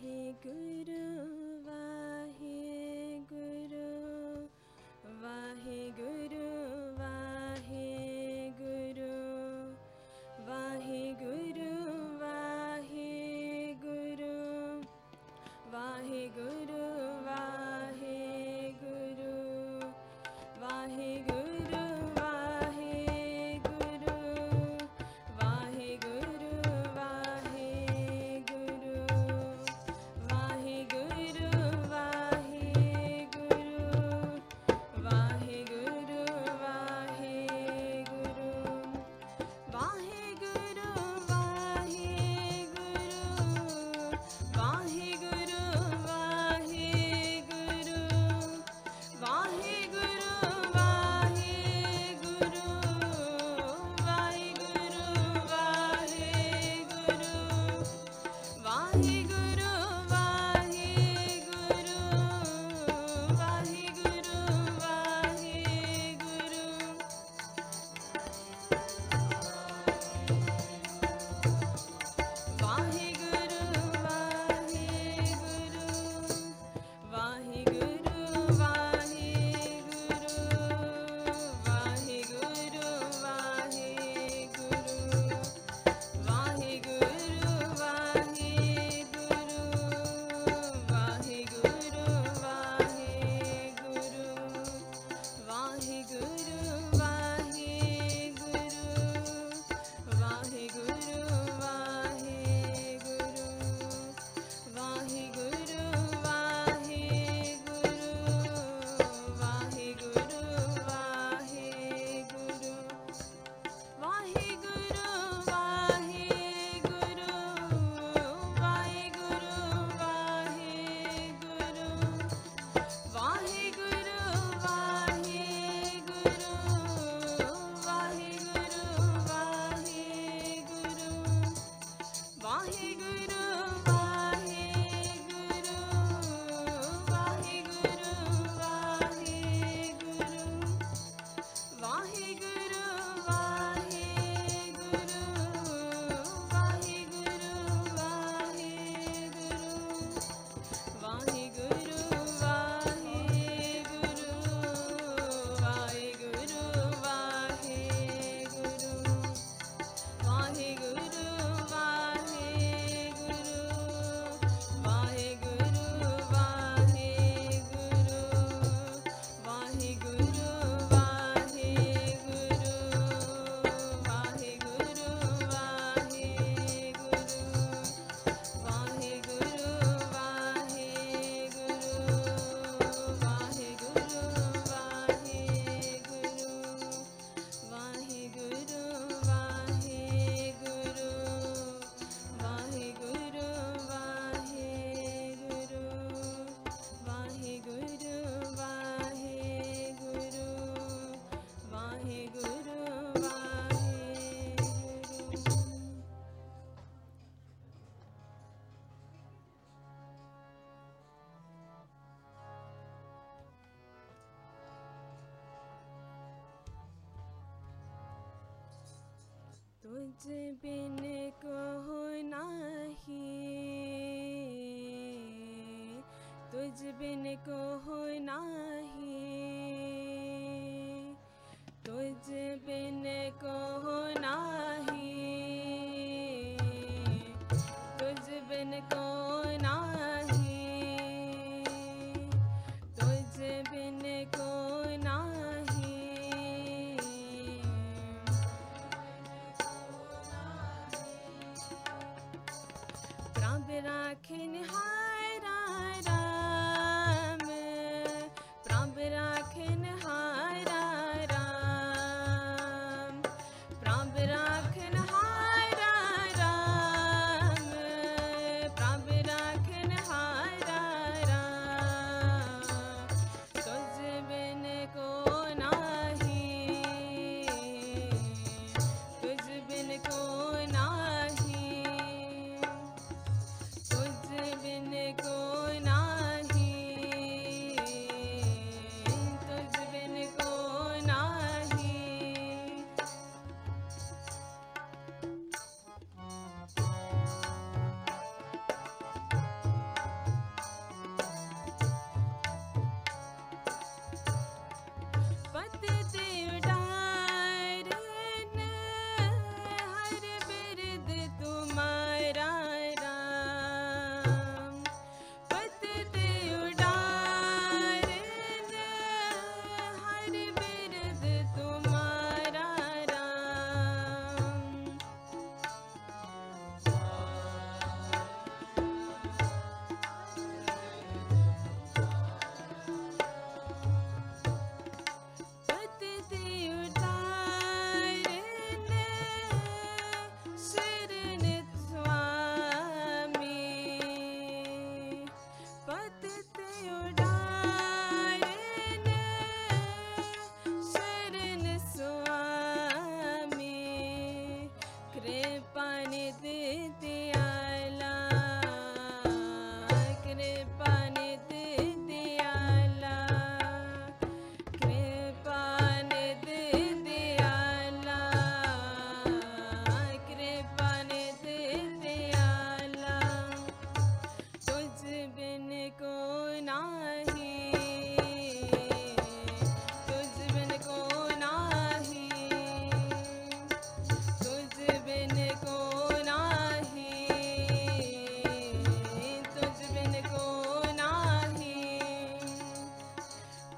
हे गुरु बिन कहो नही। तुझ बिन कहो नही। तुझ बिन कहो नही। तुझ बिन कहो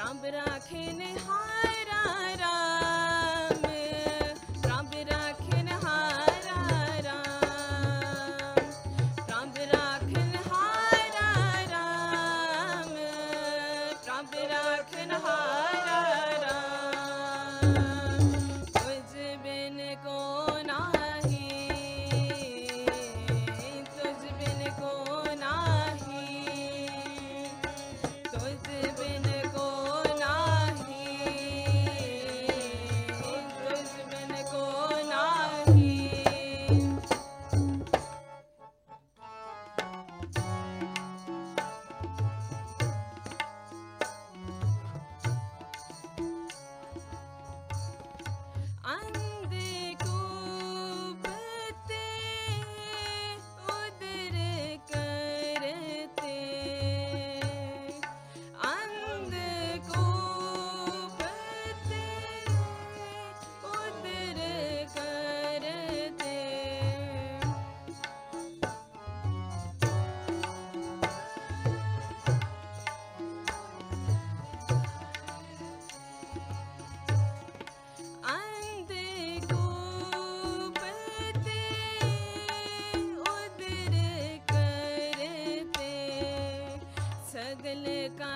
म्ब राख हार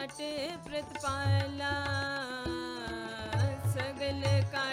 प्रतिपा सगल का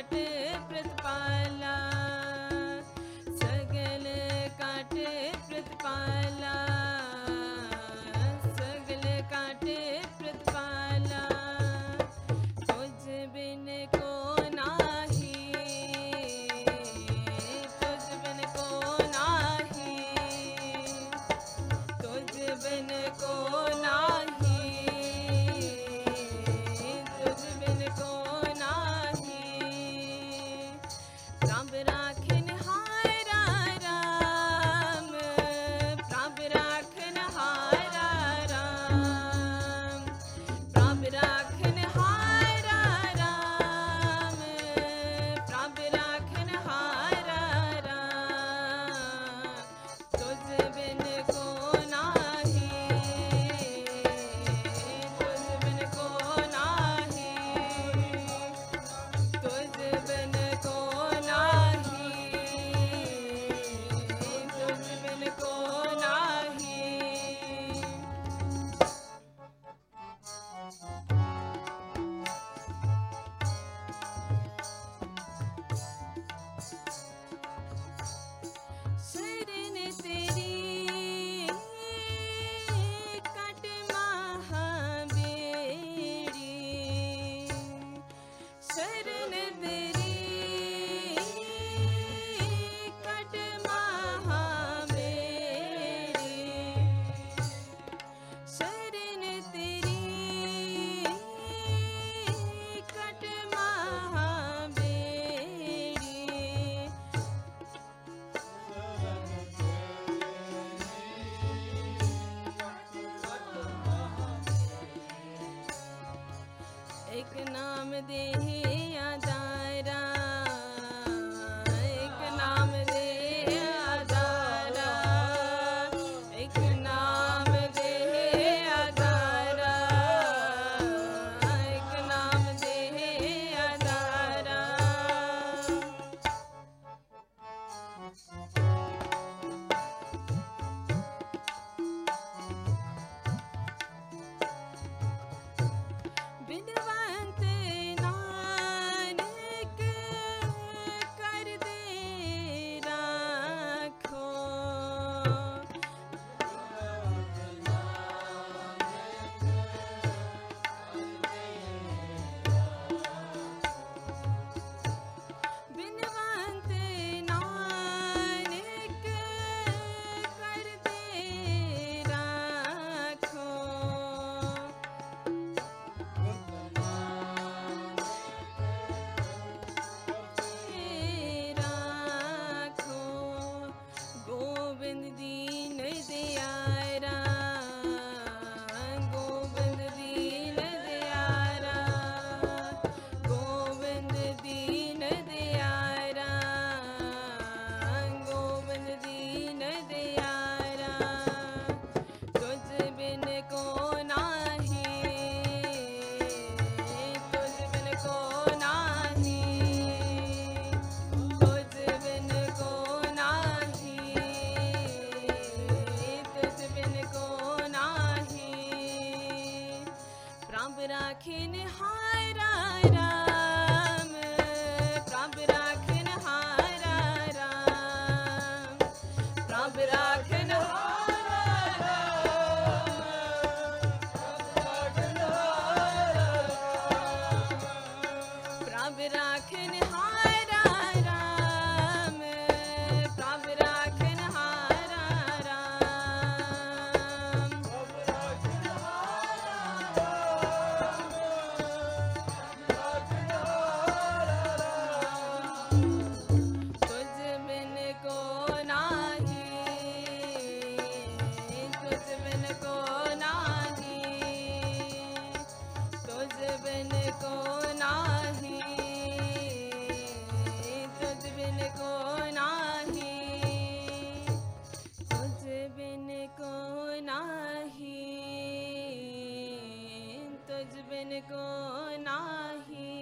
गुनाही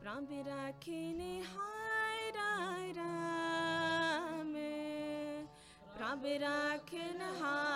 प्राण राखी निहाय राम। प्राण राख नहाय।